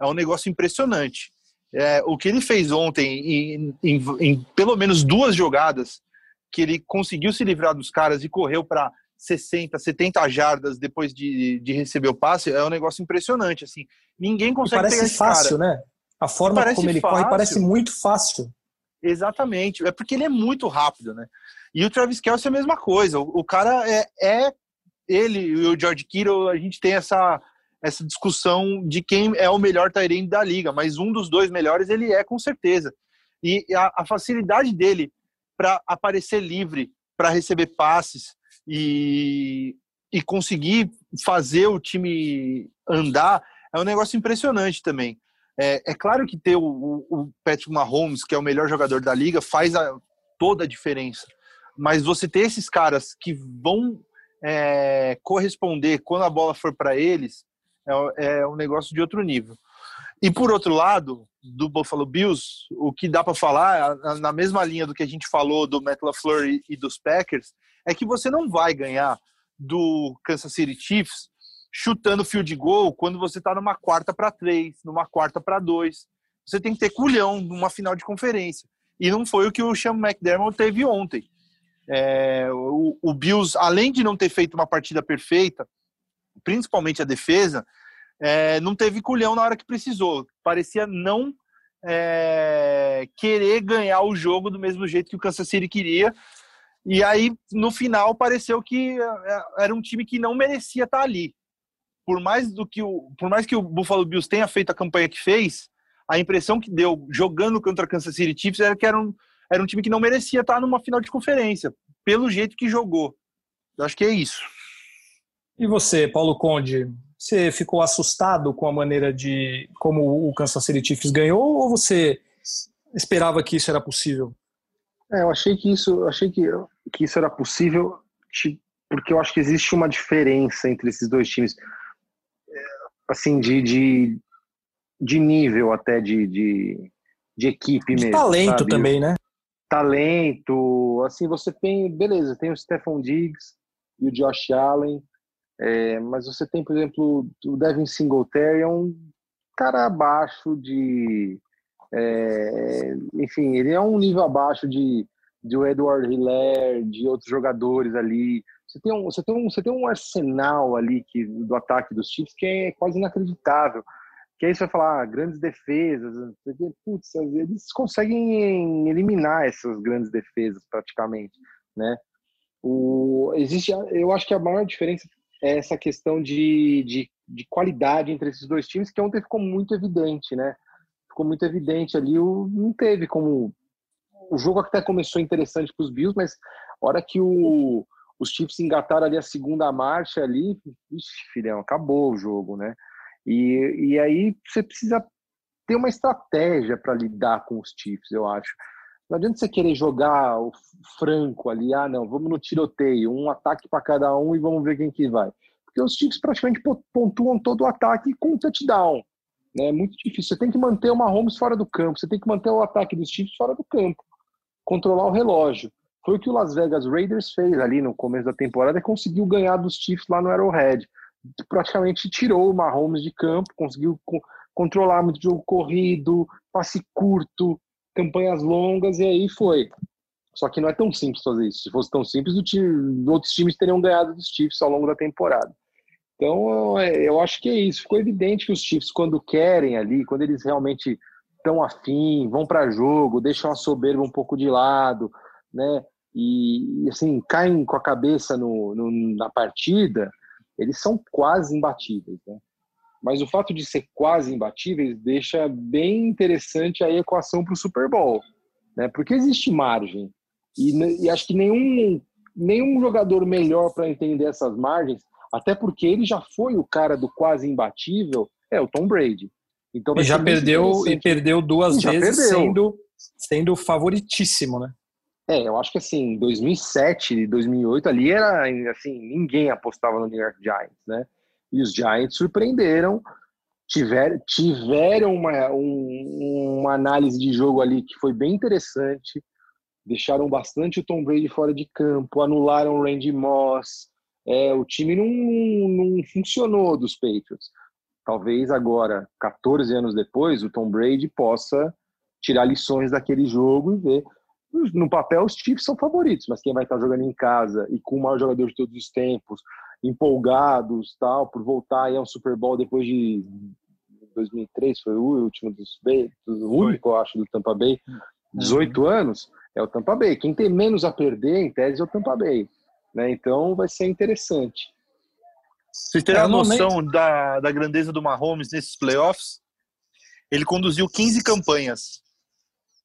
é um negócio impressionante. É, o que ele fez ontem, em, em, em, pelo menos duas jogadas, que ele conseguiu se livrar dos caras e correu para 60, 70 jardas depois de, de receber o passe, é um negócio impressionante. Assim, ninguém consegue e parece fácil, cara. né? A forma como ele fácil. corre parece muito fácil. Exatamente, é porque ele é muito rápido, né? E o Travis Kelce é a mesma coisa. O, o cara é, é ele e o George Kittle, a gente tem essa essa discussão de quem é o melhor Tyrande da liga, mas um dos dois melhores ele é com certeza. E a, a facilidade dele para aparecer livre, para receber passes e, e conseguir fazer o time andar é um negócio impressionante também. É, é claro que ter o, o, Patrick Mahomes, que é o melhor jogador da liga, faz a, toda a diferença. Mas você ter esses caras que vão é, corresponder quando a bola for para eles, é, é um negócio de outro nível. E por outro lado, do Buffalo Bills, o que dá para falar, na mesma linha do que a gente falou do Matt LaFleur e dos Packers, é que você não vai ganhar do Kansas City Chiefs chutando field goal quando você está numa quarta para três, numa quarta para dois. Você tem que ter culhão numa final de conferência. E não foi o que o Sean McDermott teve ontem. É, o, o Bills, além de não ter feito uma partida perfeita, principalmente a defesa, é, não teve culhão na hora que precisou. Parecia não é, querer ganhar o jogo do mesmo jeito que o Kansas City queria. E aí, no final, pareceu que é, era um time que não merecia estar ali. Por mais, do que o, por mais que o Buffalo Bills tenha feito a campanha que fez, a impressão que deu jogando contra o Kansas City Chiefs era que era um, era um time que não merecia estar numa final de conferência, pelo jeito que jogou. Eu acho que é isso. E você, Paulo Conde, você ficou assustado com a maneira de como o Kansas City Chiefs ganhou ou você esperava que isso era possível? É, eu achei que isso, achei que, que isso era possível, porque eu acho que existe uma diferença entre esses dois times, é, assim, de, de, de nível até de, de, de equipe de mesmo. Talento sabe? também, né? Talento, assim, você tem, beleza, tem o Stephon Diggs e o Josh Allen, é, mas você tem, por exemplo, o Devin Singletary é um cara abaixo de. É, enfim, ele é um nível abaixo de, de Edward Hiller, de outros jogadores ali. Você tem um, você tem um, você tem um arsenal ali que, do ataque dos Chiefs que é quase inacreditável. Que aí você vai falar, ah, grandes defesas, putz, eles conseguem eliminar essas grandes defesas praticamente, né? O, existe, eu acho que a maior diferença essa questão de, de, de, qualidade entre esses dois times, que ontem ficou muito evidente, né? Ficou muito evidente ali, o, não teve como... O jogo até começou interessante para os Bills, mas a hora que o, os Chiefs engataram ali a segunda marcha ali, ixi, filhão, acabou o jogo, né? E, e aí você precisa ter uma estratégia para lidar com os Chiefs, eu acho. Não adianta você querer jogar o franco ali, ah, não, vamos no tiroteio, um ataque para cada um e vamos ver quem que vai. Porque os Chiefs praticamente pontuam todo o ataque com um touchdown. Né? É muito difícil. Você tem que manter uma Holmes fora do campo, você tem que manter o ataque dos Chiefs fora do campo, controlar o relógio. foi o que o Las Vegas Raiders fez ali no começo da temporada conseguiu ganhar dos Chiefs lá no Arrowhead. Praticamente tirou o Mahomes de campo, conseguiu co controlar muito jogo corrido, passe curto, campanhas longas, e aí foi. Só que não é tão simples fazer isso. Se fosse tão simples, time, outros times teriam ganhado dos Chiefs ao longo da temporada. Então, é, eu acho que é isso. Ficou evidente que os Chiefs, quando querem ali, quando eles realmente estão afim, vão para jogo, deixam a soberba um pouco de lado, né? E, assim, caem com a cabeça no, no, na partida, eles são quase imbatíveis, né? Mas o fato de ser quase imbatíveis deixa bem interessante a equação para o Super Bowl, né? Porque existe margem. E, e acho que nenhum, nenhum jogador melhor para entender essas margens, até porque ele já foi o cara do quase imbatível, é o Tom Brady. Então e já perdeu e perdeu duas e vezes perdeu. sendo sendo favoritíssimo, né? É, eu acho que assim, 2007 e 2008 ali era assim, ninguém apostava no New York Giants, né? E os Giants surpreenderam, tiver, tiveram uma, um, uma análise de jogo ali que foi bem interessante, deixaram bastante o Tom Brady fora de campo, anularam o Randy Moss, é, o time não, não funcionou dos Patriots. Talvez agora, 14 anos depois, o Tom Brady possa tirar lições daquele jogo e ver. No papel, os Chiefs são favoritos, mas quem vai estar jogando em casa e com o maior jogador de todos os tempos, empolgados, tal, por voltar aí ao Super Bowl depois de 2003, foi o último dos o único, eu acho, do Tampa Bay, 18 uhum. anos, é o Tampa Bay. Quem tem menos a perder, em tese, é o Tampa Bay. Né? Então vai ser interessante. Vocês terem é, a noção da, da grandeza do Mahomes nesses playoffs? Ele conduziu 15 campanhas,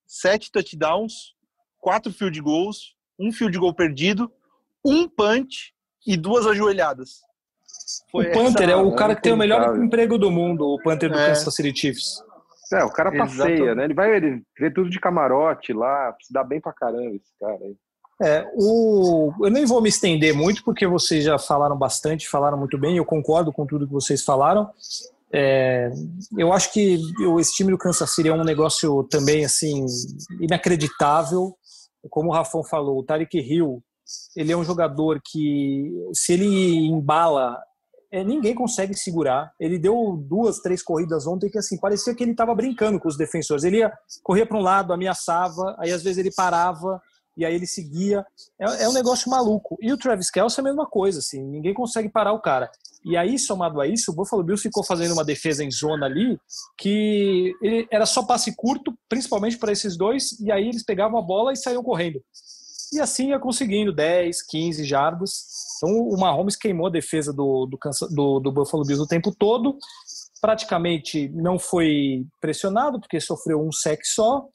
7 touchdowns, quatro field goals, um field goal perdido, um punch e duas ajoelhadas. Foi o Panther é o cara que tem o melhor emprego do mundo, o Panther do é. Kansas City Chiefs. É, o cara passeia, né? Ele vai ele vê tudo de camarote lá, se dá bem pra caramba esse cara aí. É, o, eu nem vou me estender muito, porque vocês já falaram bastante, falaram muito bem, eu concordo com tudo que vocês falaram. É, eu acho que esse time do Kansas City é um negócio também assim inacreditável como o Rafão falou, o Tarek Hill, ele é um jogador que, se ele embala, é, ninguém consegue segurar. Ele deu duas, três corridas ontem que assim parecia que ele estava brincando com os defensores. Ele ia correr para um lado, ameaçava, aí às vezes ele parava e aí ele seguia. É, é, um negócio maluco. E o Travis Kelce é a mesma coisa, assim, ninguém consegue parar o cara. E aí, somado a isso, o Buffalo Bills ficou fazendo uma defesa em zona ali que era só passe curto, principalmente para esses dois, e aí eles pegavam a bola e saíam correndo. E assim ia conseguindo 10, 15 jardas. Então o Mahomes queimou a defesa do, do, do, do Buffalo Bills o tempo todo. Praticamente não foi pressionado, porque sofreu um sec só.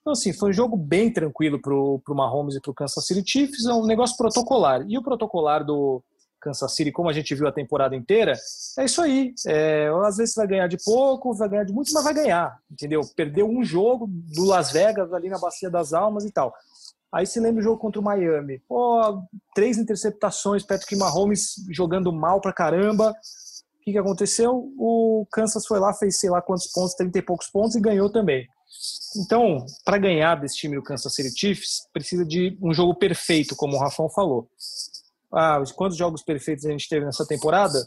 Então, assim, foi um jogo bem tranquilo para o Mahomes e para o Kansas City Chiefs. É um negócio protocolar. E o protocolar do, Kansas City, como a gente viu a temporada inteira, é isso aí. É, às vezes vai ganhar de pouco, vai ganhar de muito, mas vai ganhar, entendeu? Perdeu um jogo do Las Vegas ali na Bacia das Almas e tal. Aí se lembra o jogo contra o Miami. Pô, três interceptações, Patrick Mahomes jogando mal pra caramba. O que, que aconteceu? O Kansas foi lá, fez sei lá quantos pontos, 30 e poucos pontos e ganhou também. Então, para ganhar desse time do Kansas City Chiefs, precisa de um jogo perfeito, como o Rafão falou ah, quantos jogos perfeitos a gente teve nessa temporada?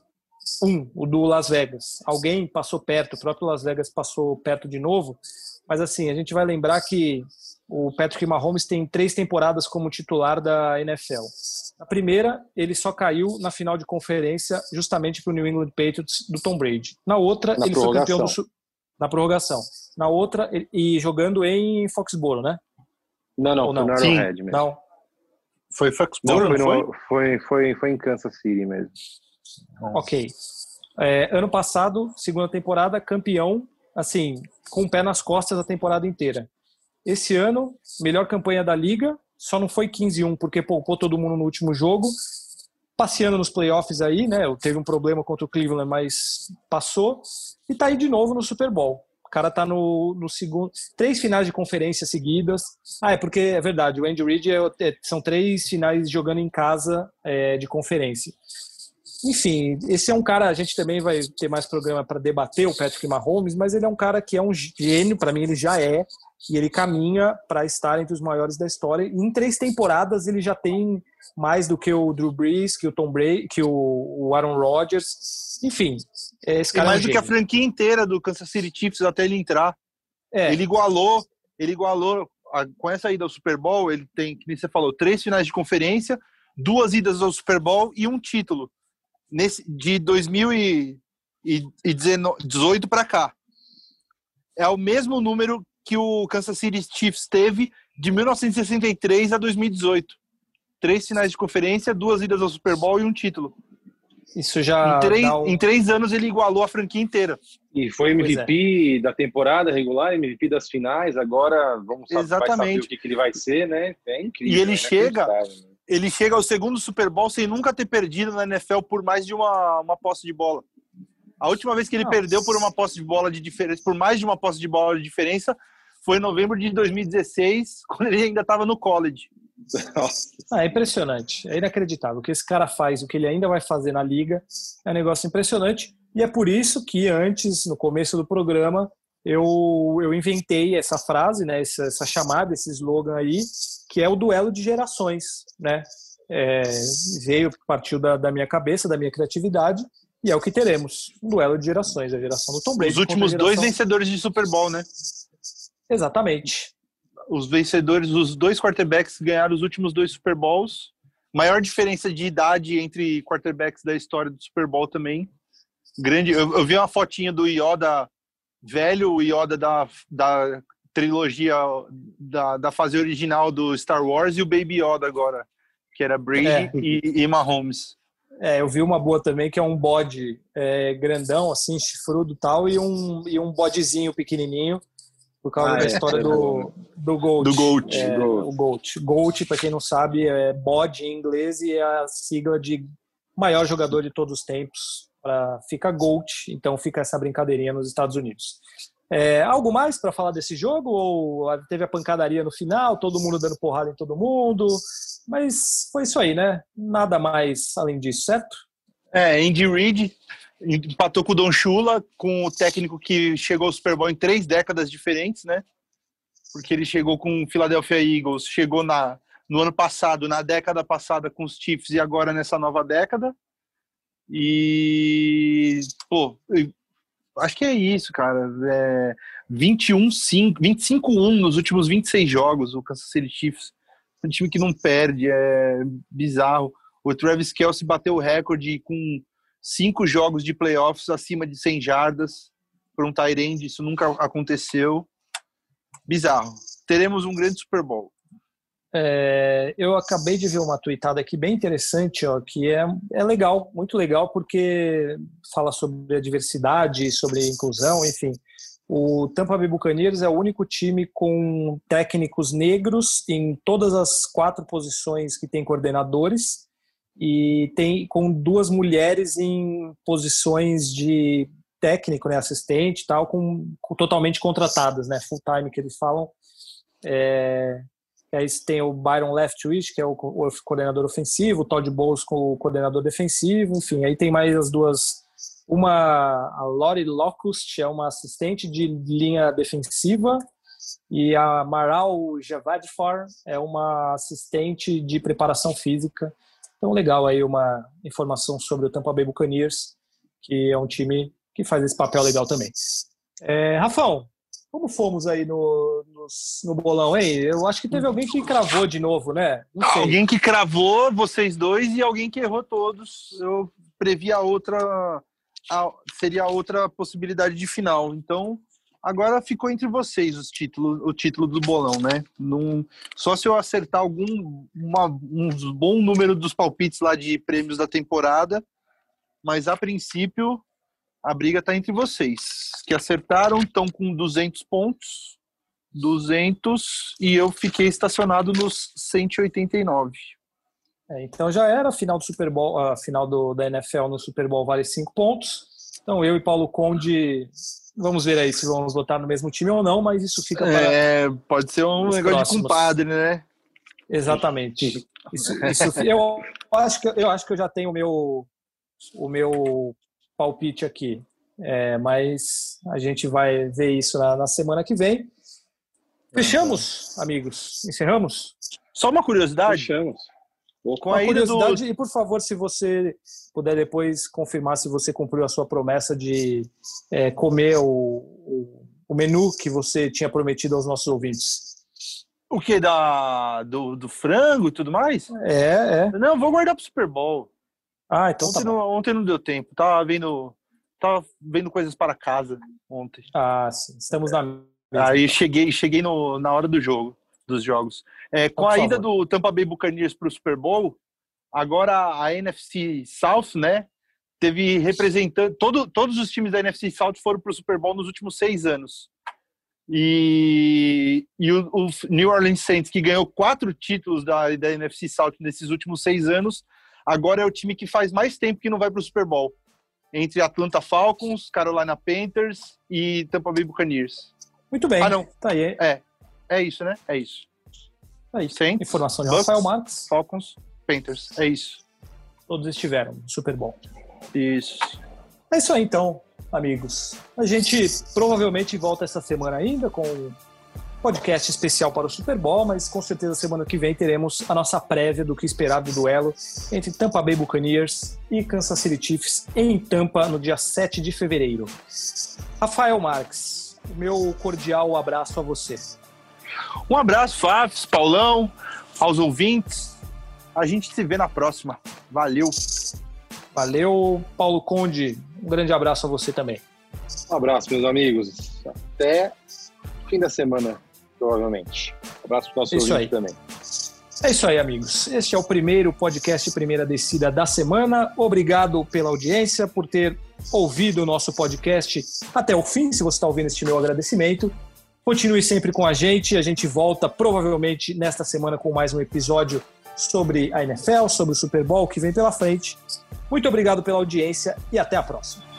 Um, o do Las Vegas. Alguém passou perto, o próprio Las Vegas passou perto de novo. Mas assim, a gente vai lembrar que o Patrick Mahomes tem três temporadas como titular da NFL. Na primeira, ele só caiu na final de conferência justamente para o New England Patriots do Tom Brady. Na outra, na ele foi campeão do, na prorrogação. Na outra, e jogando em Foxborough, né? Não, não, Ou não? Sim, mesmo. Não, foi Foxborough, não, foi, não foi? Foi, foi, em Kansas City mesmo. Ok. É, ano passado, segunda temporada, campeão, assim, com o pé nas costas a temporada inteira. Esse ano, melhor campanha da liga, só não foi 15-1 porque poupou todo mundo no último jogo. Passeando nos playoffs aí, né? Teve um problema contra o Cleveland, mas passou. E tá aí de novo no Super Bowl cara tá no, no segundo. Três finais de conferência seguidas. Ah, é porque é verdade, o Andy Reid é, é, são três finais jogando em casa é, de conferência. enfim, esse é um cara, a gente também vai ter mais programa para debater o Patrick Mahomes, mas ele é um cara que é um gênio, para mim ele já é, e ele caminha para estar entre os maiores da história. E em três temporadas ele já tem mais do que o Drew Brees, que o Tom Brady, que o Aaron Rodgers. Enfim, esse cara e mais é um do que a franquia inteira do Kansas City Chiefs até ele entrar. É. Ele igualou, ele igualou a, com essa ida ao Super Bowl, ele tem, que você falou, três finais de conferência, duas idas ao Super Bowl e um título. Nesse de 2018 para cá. É o mesmo número que o Kansas City Chiefs teve de 1963 a 2018. Três finais de conferência, duas idas ao Super Bowl e um título. Isso já. Em três, um... em três anos ele igualou a franquia inteira. E foi MVP é. da temporada regular, MVP das finais. Agora vamos saber, saber o que, que, ele vai ser, né? É incrível. E ele é chega, ele chega ao segundo Super Bowl sem nunca ter perdido na NFL por mais de uma, uma posse de bola. A última vez que ele Nossa. perdeu por uma posse de bola de diferença, por mais de uma posse de bola de diferença, foi em novembro de 2016, quando ele ainda estava no college. Ah, é impressionante, é inacreditável. O que esse cara faz, o que ele ainda vai fazer na liga, é um negócio impressionante. E é por isso que antes, no começo do programa, eu, eu inventei essa frase, né, essa, essa chamada, esse slogan aí, que é o duelo de gerações, né? É, veio, partiu da, da minha cabeça, da minha criatividade, e é o que teremos. Um duelo de gerações, a geração do Tom Brady. Os últimos geração... dois vencedores de Super Bowl, né? Exatamente. Os vencedores, os dois quarterbacks ganharam os últimos dois Super Bowls. Maior diferença de idade entre quarterbacks da história do Super Bowl também. Grande. Eu, eu vi uma fotinha do Yoda velho, o Yoda da, da trilogia da, da fase original do Star Wars e o Baby Yoda agora, que era Brady é. e, e Mahomes. É, eu vi uma boa também, que é um bode é, grandão, assim, chifrudo e tal, e um, e um bodezinho pequenininho, por causa ah, da é, história é, do, do Gold. Do Gold. É, o Gold. Gold, para quem não sabe, é bode em inglês e é a sigla de maior jogador de todos os tempos. Pra, fica Gold, então fica essa brincadeirinha nos Estados Unidos. É, algo mais para falar desse jogo? Ou teve a pancadaria no final, todo mundo dando porrada em todo mundo? Mas foi isso aí, né? Nada mais além disso, certo? É, Andy Reid empatou com o Don Shula, com o técnico que chegou ao Super Bowl em três décadas diferentes, né? Porque ele chegou com o Philadelphia Eagles, chegou na, no ano passado, na década passada com os Chiefs e agora nessa nova década. E, pô, acho que é isso, cara. É 21-5, 25-1 nos últimos 26 jogos, o Kansas City Chiefs. Um time que não perde, é bizarro. O Travis Kelsey bateu o recorde com cinco jogos de playoffs acima de 100 jardas por um Tyrande, isso nunca aconteceu. Bizarro. Teremos um grande Super Bowl. É, eu acabei de ver uma tweetada aqui bem interessante, ó, que é, é legal, muito legal, porque fala sobre a diversidade, sobre inclusão, enfim. O Tampa Bay Buccaneers é o único time com técnicos negros em todas as quatro posições que tem coordenadores e tem com duas mulheres em posições de técnico, né, assistente, tal, com, com totalmente contratadas, né, full time que eles falam. É, Aí tem o Byron Leftwich, que é o, o coordenador ofensivo, o Todd Bowles com o coordenador defensivo, enfim. Aí tem mais as duas. Uma, a Lori Locust, é uma assistente de linha defensiva, e a Maral Javadfar é uma assistente de preparação física. Então, legal aí uma informação sobre o Tampa Bay Buccaneers, que é um time que faz esse papel legal também. É, Rafão, como fomos aí no, no, no, bolão, hein? Eu acho que teve alguém que cravou de novo, né? Alguém que cravou, vocês dois, e alguém que errou todos. Eu previ a outra. A, seria a outra possibilidade de final. Então, agora ficou entre vocês os títulos, o título do bolão, né? Num, só se eu acertar algum uma, um bom número dos palpites lá de prêmios da temporada. Mas a princípio, a briga está entre vocês, que acertaram, estão com 200 pontos, 200, e eu fiquei estacionado nos 189. É, então já era a final do Super Bowl, a final do, da NFL no Super Bowl vale 5 pontos. Então eu e Paulo Conde, vamos ver aí se vamos votar no mesmo time ou não, mas isso fica para. É, pode ser um negócio próximos. de compadre, né? Exatamente. Isso, isso, eu, acho que, eu acho que eu já tenho o meu o meu palpite aqui. É, mas a gente vai ver isso na, na semana que vem. Fechamos, amigos? Encerramos? Só uma curiosidade. Fechamos. Com a curiosidade, do... e por favor, se você puder depois confirmar se você cumpriu a sua promessa de é, comer o, o, o, menu que você tinha prometido aos nossos ouvintes. O que? Da, do, do frango e tudo mais? É, é. Não, vou guardar pro Super Bowl. Ah, então ontem, tá não, ontem não deu tempo. Tava vendo, tava vendo coisas para casa ontem. Ah, sim. Estamos na. Aí cheguei, cheguei no, na hora do jogo, dos jogos. É, com a ida do Tampa Bay Buccaneers para o Super Bowl, agora a NFC South, né? Teve representante. Todo, todos os times da NFC South foram para o Super Bowl nos últimos seis anos. E, e o, o, New Orleans Saints, que ganhou quatro títulos da, da NFC South nesses últimos seis anos, agora é o time que faz mais tempo que não vai para o Super Bowl. Entre Atlanta Falcons, Carolina Panthers e Tampa Bay Buccaneers. Muito bem. Ah, não. Tá aí. É. É isso, né? É isso. É isso. Saints, Informação de Bucks, Rafael Marques. Falcons, Panthers. É isso. Todos estiveram Super Bowl. Isso. É isso aí, então, amigos. A gente provavelmente volta essa semana ainda com um podcast especial para o Super Bowl, mas com certeza semana que vem teremos a nossa prévia do que esperar do duelo entre Tampa Bay Buccaneers e Kansas City Chiefs em Tampa no dia 7 de fevereiro. Rafael Marques, o meu cordial abraço a você. Um abraço, Fafs, Paulão, aos ouvintes. A gente se vê na próxima. Valeu. Valeu, Paulo Conde. Um grande abraço a você também. Um abraço, meus amigos. Até fim da semana, provavelmente. Um abraço para o nosso ouvinte também. É isso aí, amigos. Este é o primeiro podcast Primeira Descida da semana. Obrigado pela audiência, por ter ouvido o nosso podcast até o fim. Se você está ouvindo este meu agradecimento. Continue sempre com a gente. A gente volta provavelmente nesta semana com mais um episódio sobre a NFL, sobre o Super Bowl que vem pela frente. Muito obrigado pela audiência e até a próxima.